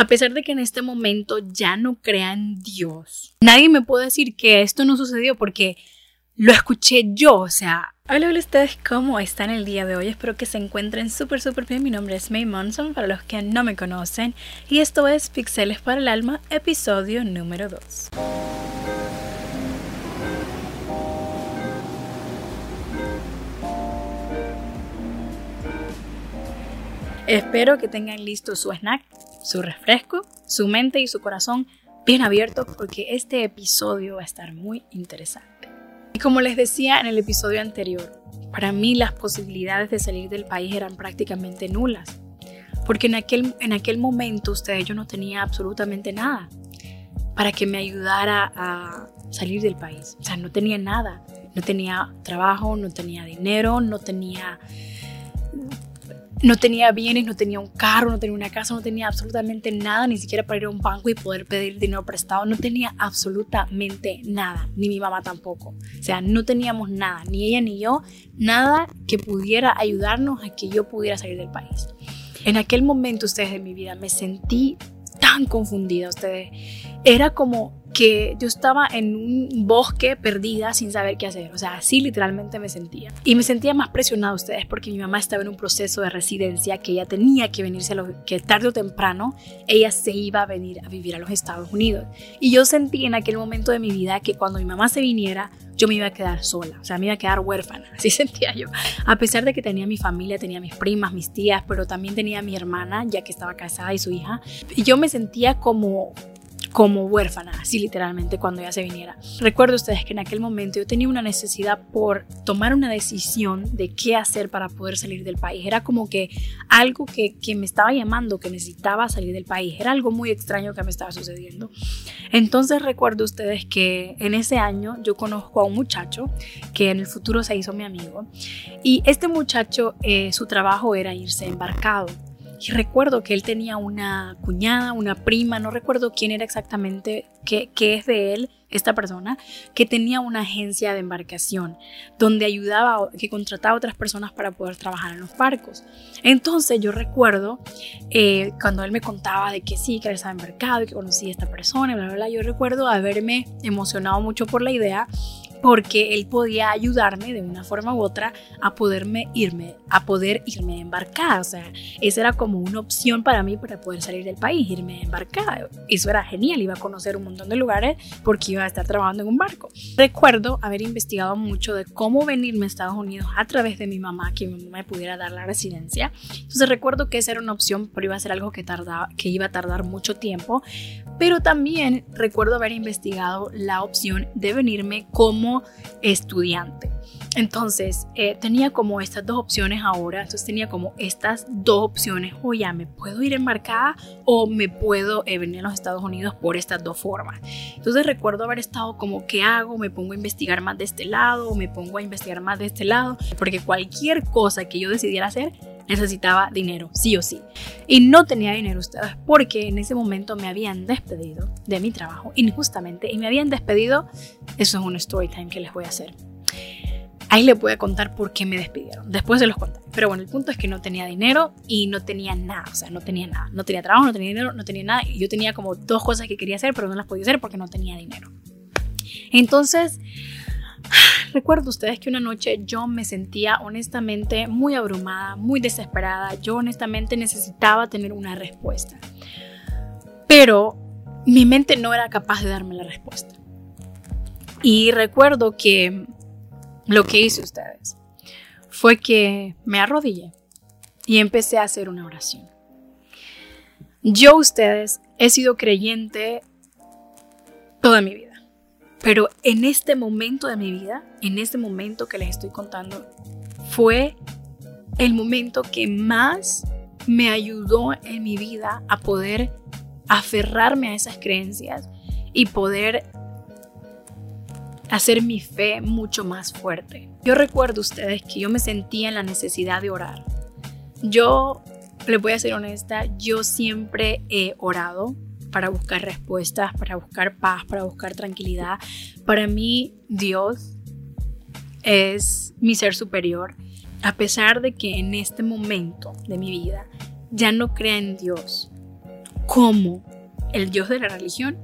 A pesar de que en este momento ya no crea en Dios, nadie me puede decir que esto no sucedió porque lo escuché yo, o sea... Hola, hola ustedes, ¿cómo están el día de hoy? Espero que se encuentren súper, súper bien. Mi nombre es May Monson, para los que no me conocen, y esto es Pixeles para el Alma, episodio número 2. Espero que tengan listo su snack, su refresco, su mente y su corazón bien abiertos porque este episodio va a estar muy interesante. Y como les decía en el episodio anterior, para mí las posibilidades de salir del país eran prácticamente nulas. Porque en aquel, en aquel momento ustedes yo no tenía absolutamente nada para que me ayudara a salir del país. O sea, no tenía nada. No tenía trabajo, no tenía dinero, no tenía no tenía bienes, no tenía un carro, no tenía una casa, no tenía absolutamente nada, ni siquiera para ir a un banco y poder pedir dinero prestado. No tenía absolutamente nada, ni mi mamá tampoco. O sea, no teníamos nada, ni ella ni yo, nada que pudiera ayudarnos a que yo pudiera salir del país. En aquel momento, ustedes de mi vida, me sentí tan confundida, ustedes. Era como que yo estaba en un bosque perdida sin saber qué hacer. O sea, así literalmente me sentía. Y me sentía más presionada ustedes porque mi mamá estaba en un proceso de residencia que ella tenía que venirse, a los, que tarde o temprano ella se iba a venir a vivir a los Estados Unidos. Y yo sentí en aquel momento de mi vida que cuando mi mamá se viniera, yo me iba a quedar sola, o sea, me iba a quedar huérfana, así sentía yo. A pesar de que tenía mi familia, tenía mis primas, mis tías, pero también tenía mi hermana, ya que estaba casada y su hija, y yo me sentía como como huérfana, así literalmente cuando ella se viniera. Recuerdo ustedes que en aquel momento yo tenía una necesidad por tomar una decisión de qué hacer para poder salir del país. Era como que algo que, que me estaba llamando, que necesitaba salir del país. Era algo muy extraño que me estaba sucediendo. Entonces recuerdo ustedes que en ese año yo conozco a un muchacho que en el futuro se hizo mi amigo. Y este muchacho, eh, su trabajo era irse embarcado. Y recuerdo que él tenía una cuñada, una prima, no recuerdo quién era exactamente, qué, es de él, esta persona, que tenía una agencia de embarcación donde ayudaba, que contrataba a otras personas para poder trabajar en los barcos. Entonces yo recuerdo eh, cuando él me contaba de que sí, que él estaba embarcado y que conocía a esta persona, bla, bla, yo recuerdo haberme emocionado mucho por la idea porque él podía ayudarme de una forma u otra a poderme irme, a poder irme embarcada. O sea, esa era como una opción para mí para poder salir del país, irme embarcada. Eso era genial, iba a conocer un montón de lugares porque iba a estar trabajando en un barco. Recuerdo haber investigado mucho de cómo venirme a Estados Unidos a través de mi mamá, que mi mamá me pudiera dar la residencia. Entonces recuerdo que esa era una opción, pero iba a ser algo que, tardaba, que iba a tardar mucho tiempo. Pero también recuerdo haber investigado la opción de venirme como estudiante. Entonces eh, tenía como estas dos opciones ahora, entonces tenía como estas dos opciones, o ya me puedo ir embarcada o me puedo eh, venir a los Estados Unidos por estas dos formas. Entonces recuerdo haber estado como, ¿qué hago? ¿Me pongo a investigar más de este lado o me pongo a investigar más de este lado? Porque cualquier cosa que yo decidiera hacer necesitaba dinero, sí o sí. Y no tenía dinero ustedes porque en ese momento me habían despedido de mi trabajo injustamente y me habían despedido. Eso es un story time que les voy a hacer. Ahí les voy a contar por qué me despidieron. Después se los contaré. Pero bueno, el punto es que no tenía dinero y no tenía nada. O sea, no tenía nada. No tenía trabajo, no tenía dinero, no tenía nada. Y yo tenía como dos cosas que quería hacer, pero no las podía hacer porque no tenía dinero. Entonces, Recuerdo ustedes que una noche yo me sentía honestamente muy abrumada, muy desesperada. Yo honestamente necesitaba tener una respuesta. Pero mi mente no era capaz de darme la respuesta. Y recuerdo que lo que hice ustedes fue que me arrodillé y empecé a hacer una oración. Yo, ustedes, he sido creyente toda mi vida. Pero en este momento de mi vida, en este momento que les estoy contando, fue el momento que más me ayudó en mi vida a poder aferrarme a esas creencias y poder hacer mi fe mucho más fuerte. Yo recuerdo ustedes que yo me sentía en la necesidad de orar. Yo, les voy a ser honesta, yo siempre he orado para buscar respuestas, para buscar paz, para buscar tranquilidad. Para mí, Dios es mi ser superior. A pesar de que en este momento de mi vida ya no crea en Dios, como el Dios de la religión,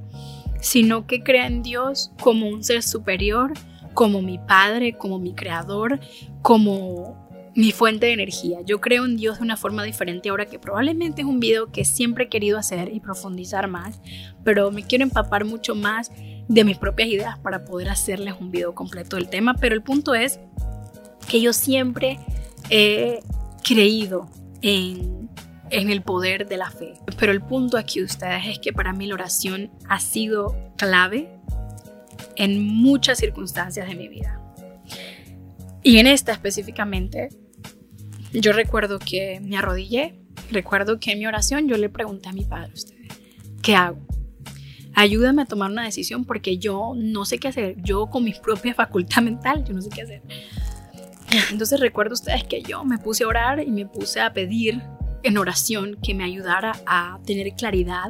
sino que crea en Dios como un ser superior, como mi Padre, como mi Creador, como mi fuente de energía. Yo creo en Dios de una forma diferente ahora que probablemente es un video que siempre he querido hacer y profundizar más, pero me quiero empapar mucho más de mis propias ideas para poder hacerles un video completo del tema. Pero el punto es que yo siempre he creído en, en el poder de la fe. Pero el punto aquí, ustedes, es que para mí la oración ha sido clave en muchas circunstancias de mi vida. Y en esta específicamente yo recuerdo que me arrodillé, recuerdo que en mi oración yo le pregunté a mi padre, ¿qué hago? Ayúdame a tomar una decisión porque yo no sé qué hacer. Yo con mi propia facultad mental, yo no sé qué hacer. Entonces recuerdo ustedes que yo me puse a orar y me puse a pedir en oración que me ayudara a tener claridad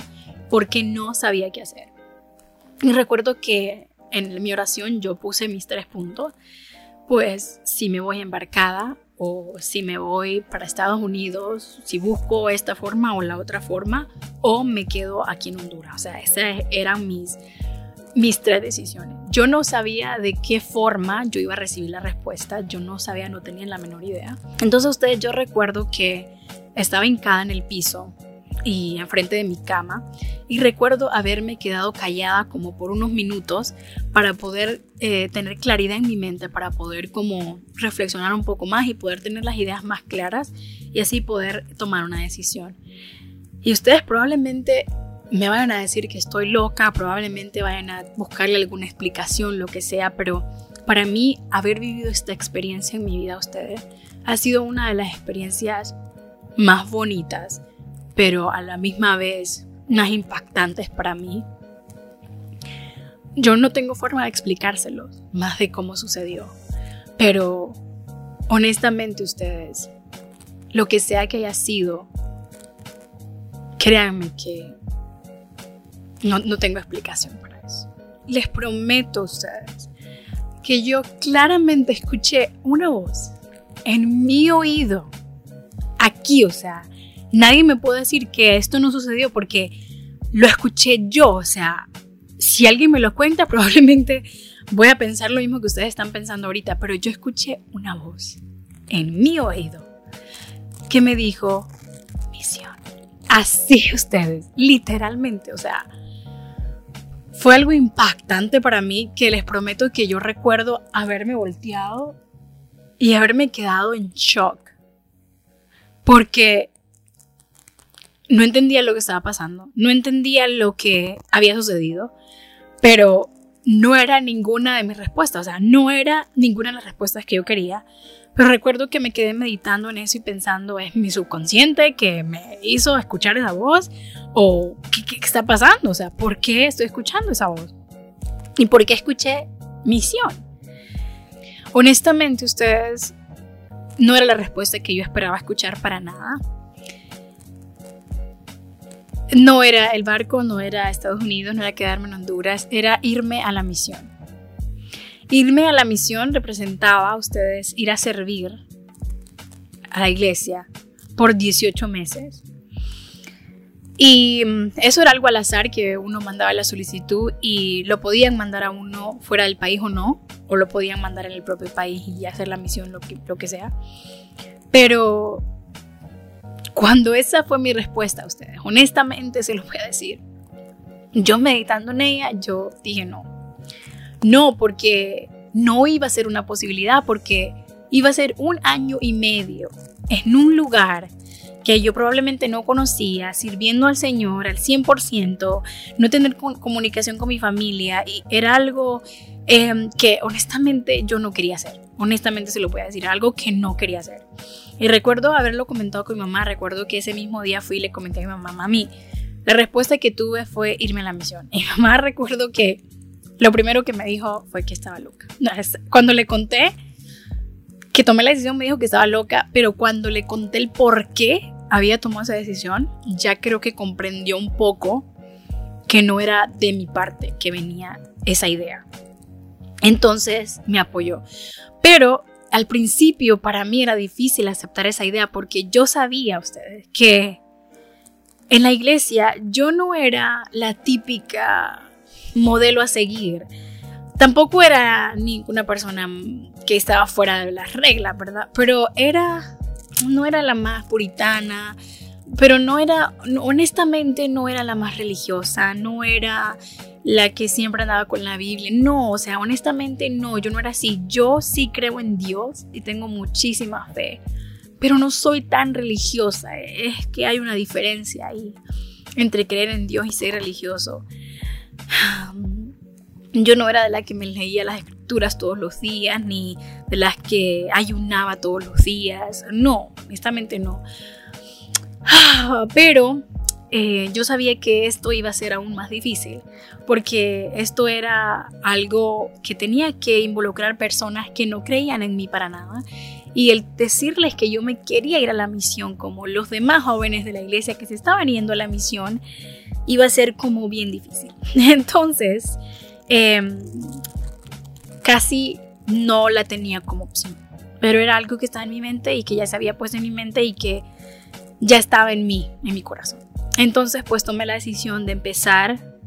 porque no sabía qué hacer. Y recuerdo que en mi oración yo puse mis tres puntos. Pues si me voy embarcada, o si me voy para Estados Unidos, si busco esta forma o la otra forma, o me quedo aquí en Honduras. O sea, esas eran mis, mis tres decisiones. Yo no sabía de qué forma yo iba a recibir la respuesta, yo no sabía, no tenía la menor idea. Entonces ustedes, yo recuerdo que estaba hincada en el piso y enfrente de mi cama y recuerdo haberme quedado callada como por unos minutos para poder eh, tener claridad en mi mente, para poder como reflexionar un poco más y poder tener las ideas más claras y así poder tomar una decisión. Y ustedes probablemente me vayan a decir que estoy loca, probablemente vayan a buscarle alguna explicación, lo que sea, pero para mí haber vivido esta experiencia en mi vida, ustedes, ha sido una de las experiencias más bonitas pero a la misma vez más impactantes para mí. Yo no tengo forma de explicárselo más de cómo sucedió, pero honestamente ustedes, lo que sea que haya sido, créanme que no, no tengo explicación para eso. Les prometo a ustedes que yo claramente escuché una voz en mi oído, aquí, o sea, nadie me puede decir que esto no sucedió porque lo escuché yo. O sea, si alguien me lo cuenta, probablemente voy a pensar lo mismo que ustedes están pensando ahorita, pero yo escuché una voz en mi oído que me dijo, misión. Así ustedes, literalmente, o sea, fue algo impactante para mí que les prometo que yo recuerdo haberme volteado y haberme quedado en shock. Porque no entendía lo que estaba pasando, no entendía lo que había sucedido, pero no era ninguna de mis respuestas, o sea, no era ninguna de las respuestas que yo quería. Pero recuerdo que me quedé meditando en eso y pensando, ¿es mi subconsciente que me hizo escuchar esa voz? ¿O qué, qué está pasando? O sea, ¿por qué estoy escuchando esa voz? ¿Y por qué escuché misión? Honestamente, ustedes, no era la respuesta que yo esperaba escuchar para nada no era el barco, no era Estados Unidos, no era quedarme en Honduras, era irme a la misión. Irme a la misión representaba a ustedes ir a servir a la iglesia por 18 meses. Y mm, eso era algo al azar que uno mandaba la solicitud y lo podían mandar a uno fuera del país o no, o lo podían mandar en el propio país y hacer la misión, lo que, lo que sea. Pero cuando esa fue mi respuesta a ustedes, honestamente se lo voy a decir, yo meditando en ella, yo dije no. No, porque no iba a ser una posibilidad, porque iba a ser un año y medio en un lugar que yo probablemente no conocía, sirviendo al Señor al 100%, no tener comunicación con mi familia, y era algo em, que honestamente yo no quería hacer. Honestamente se lo voy a decir, algo que no quería hacer. Y recuerdo haberlo comentado con mi mamá, recuerdo que ese mismo día fui y le comenté a mi mamá, mami, la respuesta que tuve fue irme a la misión. Y mi mamá recuerdo que lo primero que me dijo fue que estaba loca. Cuando le conté que tomé la decisión me dijo que estaba loca, pero cuando le conté el por qué había tomado esa decisión, ya creo que comprendió un poco que no era de mi parte que venía esa idea. Entonces me apoyó. Pero al principio para mí era difícil aceptar esa idea porque yo sabía, ustedes, que en la iglesia yo no era la típica modelo a seguir. Tampoco era ninguna persona que estaba fuera de las reglas, ¿verdad? Pero era, no era la más puritana, pero no era, honestamente no era la más religiosa, no era la que siempre andaba con la Biblia. No, o sea, honestamente no, yo no era así. Yo sí creo en Dios y tengo muchísima fe, pero no soy tan religiosa. Es que hay una diferencia ahí entre creer en Dios y ser religioso. Yo no era de la que me leía las escrituras todos los días, ni de las que ayunaba todos los días. No, honestamente no. Pero eh, yo sabía que esto iba a ser aún más difícil porque esto era algo que tenía que involucrar personas que no creían en mí para nada y el decirles que yo me quería ir a la misión como los demás jóvenes de la iglesia que se estaban yendo a la misión iba a ser como bien difícil. Entonces, em, casi no la tenía como opción, pero era algo que estaba en mi mente y que ya se había puesto en mi mente y que ya estaba en mí, en mi corazón. Entonces, pues tomé la decisión de empezar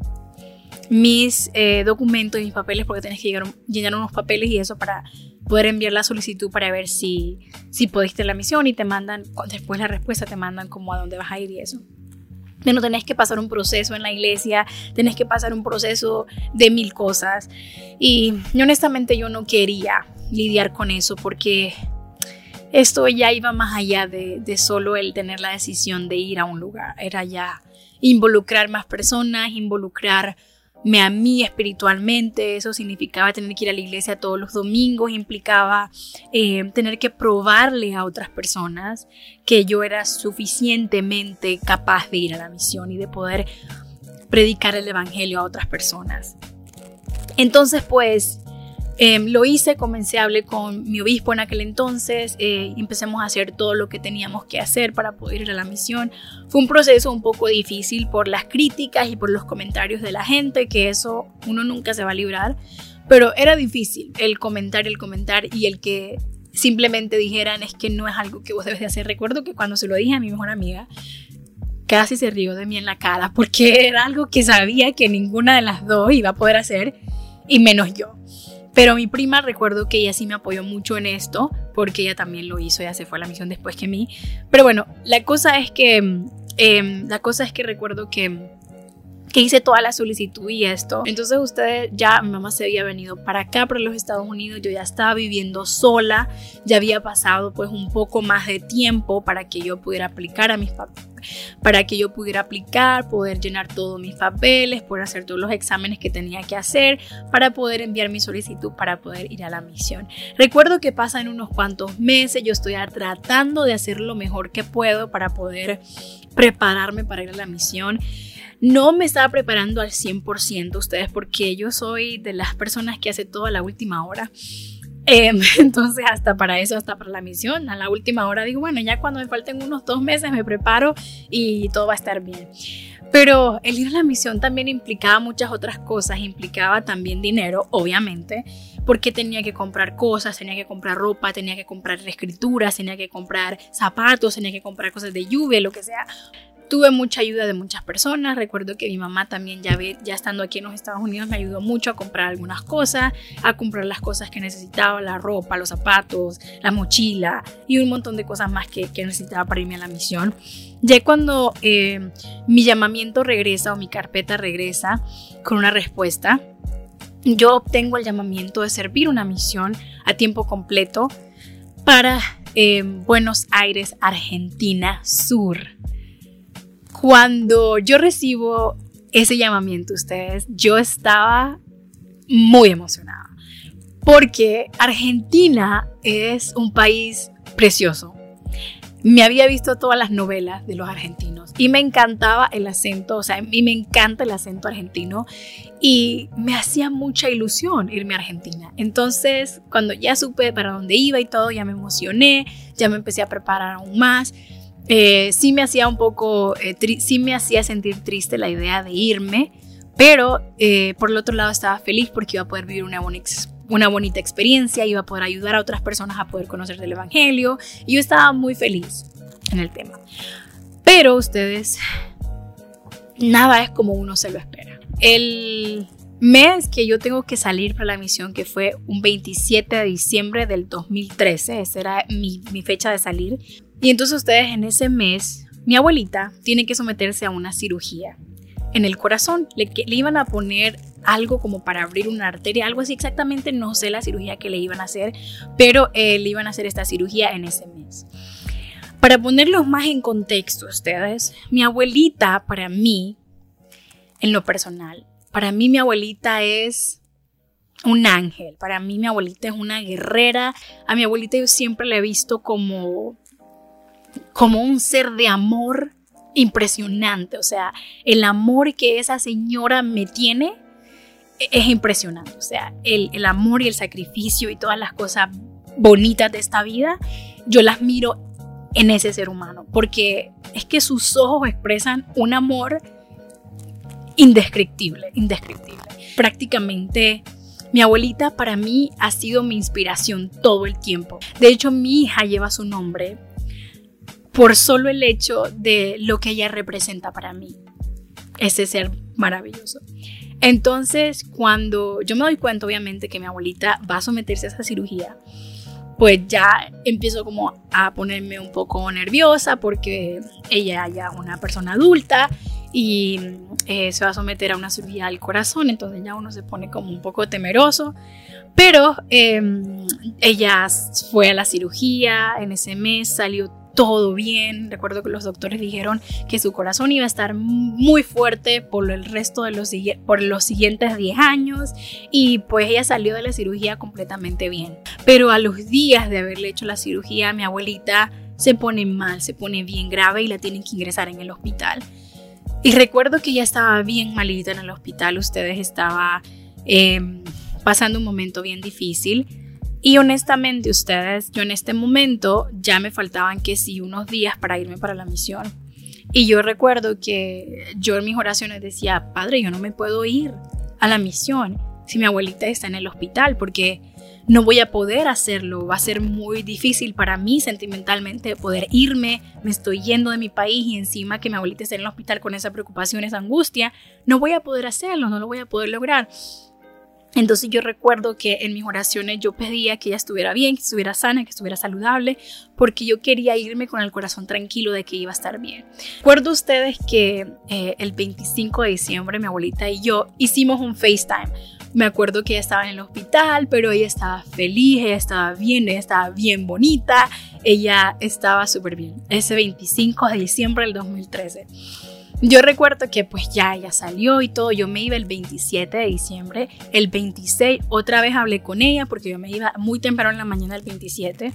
mis eh, documentos y mis papeles, porque tienes que llenar unos papeles y eso para poder enviar la solicitud para ver si, si pudiste la misión y te mandan, después la respuesta te mandan como a dónde vas a ir y eso. no tenés que pasar un proceso en la iglesia, tenés que pasar un proceso de mil cosas. Y honestamente yo no quería lidiar con eso porque esto ya iba más allá de, solo el tener la decisión de ir a un lugar, era ya involucrar más personas, involucrarme a mí espiritualmente, eso significaba tener que ir a la iglesia todos los domingos, implicaba eh, tener que probarle a otras personas que yo era suficientemente capaz de ir a la misión y de poder predicar el Evangelio a otras personas. Entonces, pues, Em, lo hice, comencé a hablar con mi obispo en aquel entonces, eh, empecemos a hacer todo lo que teníamos que hacer para poder ir a la misión. Fue un proceso un poco difícil por las críticas y por los comentarios de la gente, que eso uno nunca se va a librar, pero era difícil el comentar, el comentar y el que simplemente dijeran es que no es algo que vos debes de hacer. Recuerdo que cuando se lo dije a mi mejor amiga, casi se rió de mí en la cara porque era algo que sabía que ninguna de las dos iba a poder hacer y menos yo. Pero mi prima recuerdo que ella sí me apoyó mucho en esto, porque ella también lo hizo, ella se fue a la misión después que mí. Pero bueno, la cosa es que, em, la cosa es que recuerdo que, que hice toda la solicitud y esto. Entonces ustedes ya, mi mamá se había venido para acá, para los Estados Unidos, yo ya estaba viviendo sola, ya había pasado pues un poco más de tiempo para que yo pudiera aplicar a mis para que yo pudiera aplicar, poder llenar todos mis papeles, poder hacer todos los exámenes que tenía que hacer para poder enviar mi solicitud para poder ir a la misión. Recuerdo que pasan unos cuantos meses, yo estoy tratando de hacer lo mejor que puedo para poder prepararme para ir a la misión. No me estaba preparando al 100% ustedes porque yo soy de las personas que hace todo a la última hora. Em, entonces, hasta para eso, hasta para la misión, a la última hora digo, bueno, ya cuando me falten unos dos meses me preparo y todo va a estar bien. Pero el ir a la misión también implicaba muchas otras cosas, implicaba también dinero, obviamente, porque tenía que comprar cosas, tenía que comprar ropa, tenía que comprar escrituras, tenía que comprar zapatos, tenía que comprar cosas de lluvia, lo que sea. Tuve mucha ayuda de muchas personas. Recuerdo que mi mamá también ya, ve, ya estando aquí en los Estados Unidos me ayudó mucho a comprar algunas cosas, a comprar las cosas que necesitaba, la ropa, los zapatos, la mochila y un montón de cosas más que, que necesitaba para irme a la misión. Ya cuando eh, mi llamamiento regresa o mi carpeta regresa con una respuesta, yo obtengo el llamamiento de servir una misión a tiempo completo para eh, Buenos Aires, Argentina Sur. Cuando yo recibo ese llamamiento, ustedes, yo estaba muy emocionada porque Argentina es un país precioso. Me había visto todas las novelas de los argentinos y me encantaba el acento, o sea, a mí me encanta el acento argentino y me hacía mucha ilusión irme a Argentina. Entonces, cuando ya supe para dónde iba y todo, ya me emocioné, ya me empecé a preparar aún más. Eh, sí me hacía un poco, eh, sí me hacía sentir triste la idea de irme, pero eh, por el otro lado estaba feliz porque iba a poder vivir una, una bonita experiencia, iba a poder ayudar a otras personas a poder conocer del Evangelio y yo estaba muy feliz en el tema. Pero ustedes, nada es como uno se lo espera. El mes que yo tengo que salir para la misión, que fue un 27 de diciembre del 2013, esa era mi, mi fecha de salir. Y entonces ustedes en ese mes, mi abuelita tiene que someterse a una cirugía en el corazón. Le, iban a poner algo como para abrir una arteria, algo así exactamente, no sé la cirugía que le iban a hacer, pero eh, le iban a hacer esta cirugía en ese mes. Para ponerlos más en contexto ustedes, mi abuelita para mí, en lo personal, para mí mi abuelita es un ángel, para mí mi abuelita es una guerrera, a mi abuelita yo siempre la he visto como, como un ser de amor impresionante, o sea, el amor que esa señora me tiene es impresionante. O sea, el, amor y el sacrificio y todas las cosas bonitas de esta vida, yo las miro en ese ser humano, porque es que sus ojos expresan un amor indescriptible, indescriptible. Prácticamente mi abuelita para mí ha sido mi inspiración todo el tiempo. De hecho, mi hija lleva su nombre por solo el hecho de lo que ella representa para mí. Ese ser maravilloso. Entonces, cuando yo me doy cuenta, obviamente, que mi abuelita va a someterse a esa cirugía, pues ya empiezo como a ponerme un poco nerviosa porque ella ya es una persona adulta y eh, se va a someter a una cirugía del corazón, entonces ya uno se pone como un poco temeroso. Pero em, ella fue a la cirugía en ese mes, salió todo bien. Recuerdo que los doctores dijeron que su corazón iba a estar muy fuerte por el resto de los, por los siguientes 10 años y pues ella salió de la cirugía completamente bien. Pero a los días de haberle hecho la cirugía, mi abuelita se pone mal, se pone bien grave y la tienen que ingresar en el hospital. Y recuerdo que ella estaba bien malita en el hospital, ustedes estaba em, pasando un momento bien difícil y honestamente ustedes, yo en este momento ya me faltaban que sí unos días para irme para la misión. Y yo recuerdo que yo en mis oraciones decía, Padre, yo no me puedo ir a la misión si mi abuelita está en el hospital porque no voy a poder hacerlo, va a ser muy difícil para mí sentimentalmente poder irme, me estoy yendo de mi país y encima que mi abuelita esté en el hospital con esa preocupación, esa angustia, no voy a poder hacerlo, no lo voy a poder lograr. Entonces yo recuerdo que en mis oraciones yo pedía que ella estuviera bien, que estuviera sana, que estuviera saludable, porque yo quería irme con el corazón tranquilo de que iba a estar bien. Recuerdo ustedes que eh, el 25 de diciembre mi abuelita y yo hicimos un FaceTime. Me acuerdo que ella estaba en el hospital, pero ella estaba feliz, ella estaba bien, ella estaba bien bonita, ella estaba súper bien. Ese 25 de diciembre del 2013. Yo recuerdo que pues ya ella salió y todo, yo me iba el 27 de diciembre, el 26 otra vez hablé con ella porque yo me iba muy temprano en la mañana el 27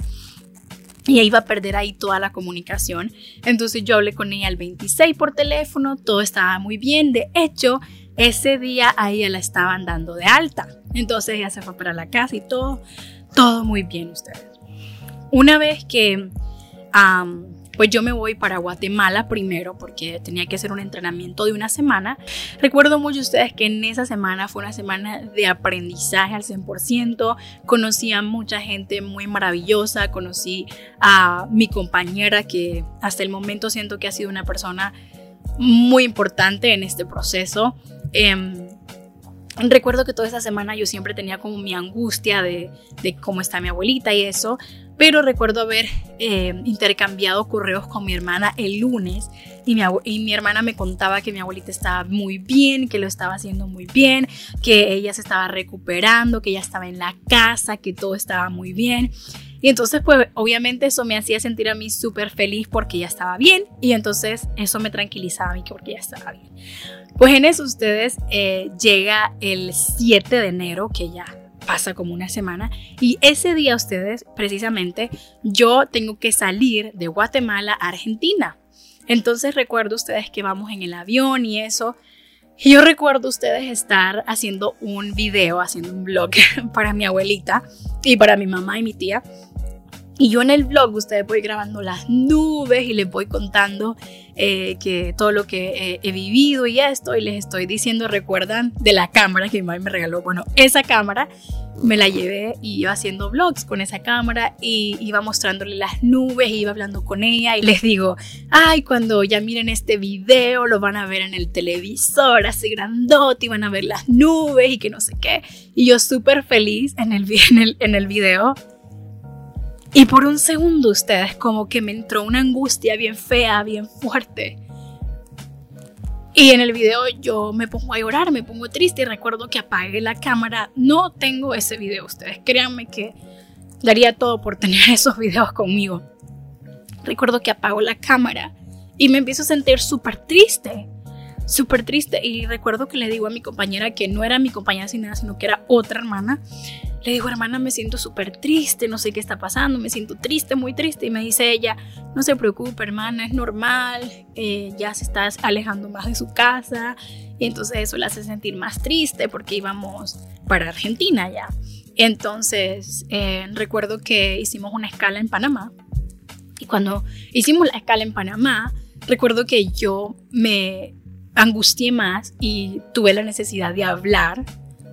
y iba a perder ahí toda la comunicación. Entonces yo hablé con ella el 26 por teléfono, todo estaba muy bien, de hecho ese día a ella la estaban dando de alta, entonces ella se fue para la casa y todo, todo muy bien ustedes. Una vez que pues yo me voy para Guatemala primero porque tenía que hacer un entrenamiento de una semana. Recuerdo mucho ustedes que en esa semana fue una semana de aprendizaje al 100%, conocí a mucha gente muy maravillosa, conocí a mi compañera que hasta el momento siento que ha sido una persona muy importante en este proceso. Em, recuerdo que toda esa semana yo siempre tenía como mi angustia de, de, cómo está mi abuelita y eso, pero recuerdo haber eh, intercambiado correos con mi hermana el lunes y mi, hermana me contaba que mi abuelita estaba muy bien, que lo estaba haciendo muy bien, que ella se estaba recuperando, que ella estaba en la casa, que todo estaba muy bien. Y entonces, pues obviamente eso me hacía sentir a mí súper feliz porque ya estaba bien y entonces eso me tranquilizaba a mí porque ya estaba bien. Pues en eso ustedes eh, llega el 7 de enero, que ya pasa como una semana y ese día ustedes precisamente yo tengo que salir de Guatemala a Argentina. Entonces recuerdo ustedes que vamos en el avión y eso. Y yo recuerdo ustedes estar haciendo un video, haciendo un blog para mi abuelita y para mi mamá y mi tía. Y yo en el vlog, ustedes voy grabando las nubes y les voy contando eh, que todo lo que he vivido y esto, y les estoy diciendo, recuerdan de la cámara que mi madre me regaló. Bueno, esa cámara me la llevé y iba haciendo vlogs con esa cámara y iba mostrándole las nubes, iba hablando con ella y les digo, ay, cuando ya miren este video lo van a ver en el televisor así grandote y van a ver las nubes y que no sé qué. Y yo súper feliz en el, en el, en el video y por un segundo ustedes como que me entró una angustia bien fea, bien fuerte. Y en el video yo me pongo a llorar, me pongo triste y recuerdo que apagué la cámara. No tengo ese video, ustedes créanme que daría todo por tener esos videos conmigo. Recuerdo que apago la cámara y me empiezo a sentir súper triste, súper triste. Y recuerdo que le digo a mi compañera que no era mi compañera sin nada, sino que era otra hermana. Le digo, hermana, me siento súper triste, no sé qué está pasando, me siento triste, muy triste. Y me dice ella, no se preocupe, hermana, es normal, eh, ya se está alejando más de su casa. Y entonces eso la hace sentir más triste porque íbamos para Argentina ya. Entonces, eh, recuerdo que hicimos una escala en Panamá. Y cuando hicimos la escala en Panamá, recuerdo que yo me angustié más y tuve la necesidad de hablar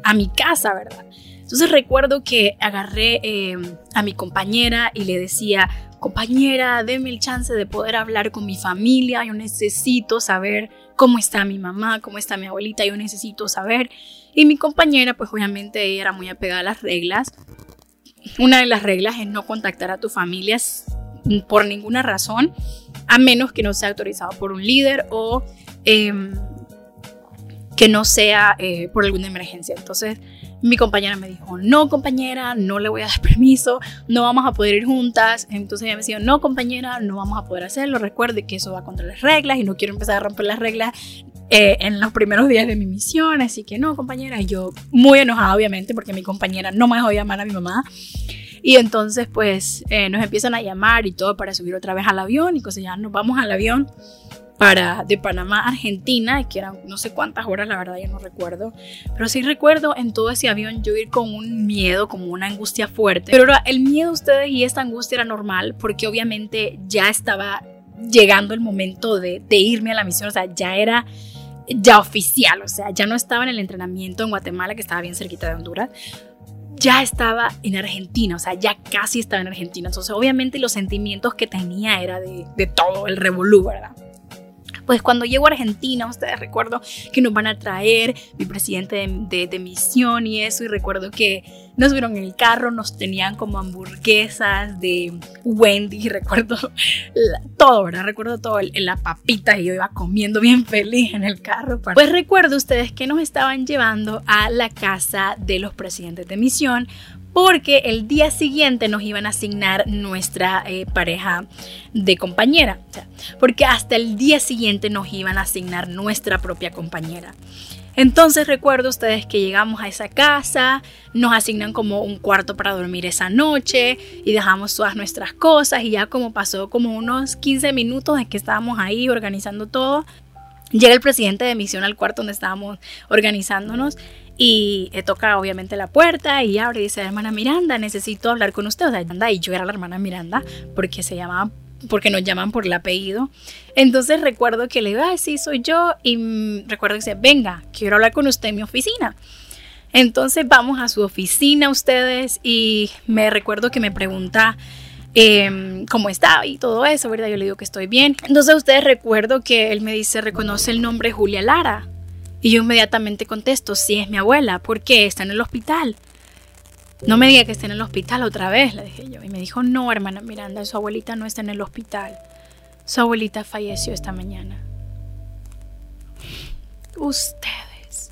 a mi casa, ¿verdad? Entonces recuerdo que agarré eh, a mi compañera y le decía, compañera, déme el chance de poder hablar con mi familia, yo necesito saber cómo está mi mamá, cómo está mi abuelita, yo necesito saber. Y mi compañera, pues obviamente ella era muy apegada a las reglas. Una de las reglas es no contactar a tu familia por ninguna razón, a menos que no sea autorizado por un líder o em, que no sea eh, por alguna emergencia. Entonces, mi compañera me dijo, no compañera, no le voy a dar permiso, no vamos a poder ir juntas. Entonces ella me decía, no compañera, no vamos a poder hacerlo. Recuerde que eso va contra las reglas y no quiero empezar a romper las reglas eh, en los primeros días de mi misión. Así que no compañera, y yo muy enojada obviamente porque mi compañera no me dejó llamar a mi mamá. Y entonces pues eh, nos empiezan a llamar y todo para subir otra vez al avión y cosas ya nos vamos al avión para de Panamá a Argentina, que eran no sé cuántas horas, la verdad ya no recuerdo, pero sí recuerdo en todo ese avión yo ir con un miedo, como una angustia fuerte. Pero el miedo de ustedes y esta angustia era normal porque obviamente ya estaba llegando el momento de, de irme a la misión, o sea, ya era ya oficial, o sea, ya no estaba en el entrenamiento en Guatemala, que estaba bien cerquita de Honduras, ya estaba en Argentina, o sea, ya casi estaba en Argentina. Entonces, obviamente los sentimientos que tenía era de, de todo el revolú, ¿verdad? Pues cuando llego a Argentina, ustedes recuerdo que nos van a traer mi presidente de, misión y eso, y recuerdo que nos vieron en el carro, nos tenían como hamburguesas de Wendy, recuerdo todo, ¿verdad? Recuerdo todo, en la papita y yo iba comiendo bien feliz en el carro. Pues recuerdo ustedes que nos estaban llevando a la casa de los presidentes de misión porque el día siguiente nos iban a asignar nuestra eh, pareja de compañera, porque hasta el día siguiente nos iban a asignar nuestra propia compañera. Entonces recuerdo ustedes que llegamos a esa casa, nos asignan como un cuarto para dormir esa noche y dejamos todas nuestras cosas y ya como pasó como unos 15 minutos de que estábamos ahí organizando todo, llega el presidente de misión al cuarto donde estábamos organizándonos y toca obviamente la puerta y abre y dice, hermana Miranda, necesito hablar con usted. O sea, y yo era la hermana Miranda porque se llamaba porque nos llaman por el apellido. Entonces recuerdo que le digo, ay, sí, soy yo. Y recuerdo que dice, venga, quiero hablar con usted en mi oficina. Entonces vamos a su oficina ustedes y me recuerdo que me pregunta em, cómo estaba y todo eso, ¿verdad? Yo le digo que estoy bien. Entonces ustedes recuerdo que él me dice, reconoce el nombre Julia Lara. Y yo inmediatamente contesto, sí, es mi abuela, ¿por qué? Está en el hospital. No me diga que está en el hospital otra vez, le dije yo. Y me dijo, no, hermana Miranda, su abuelita no está en el hospital. Su abuelita falleció esta mañana. Ustedes.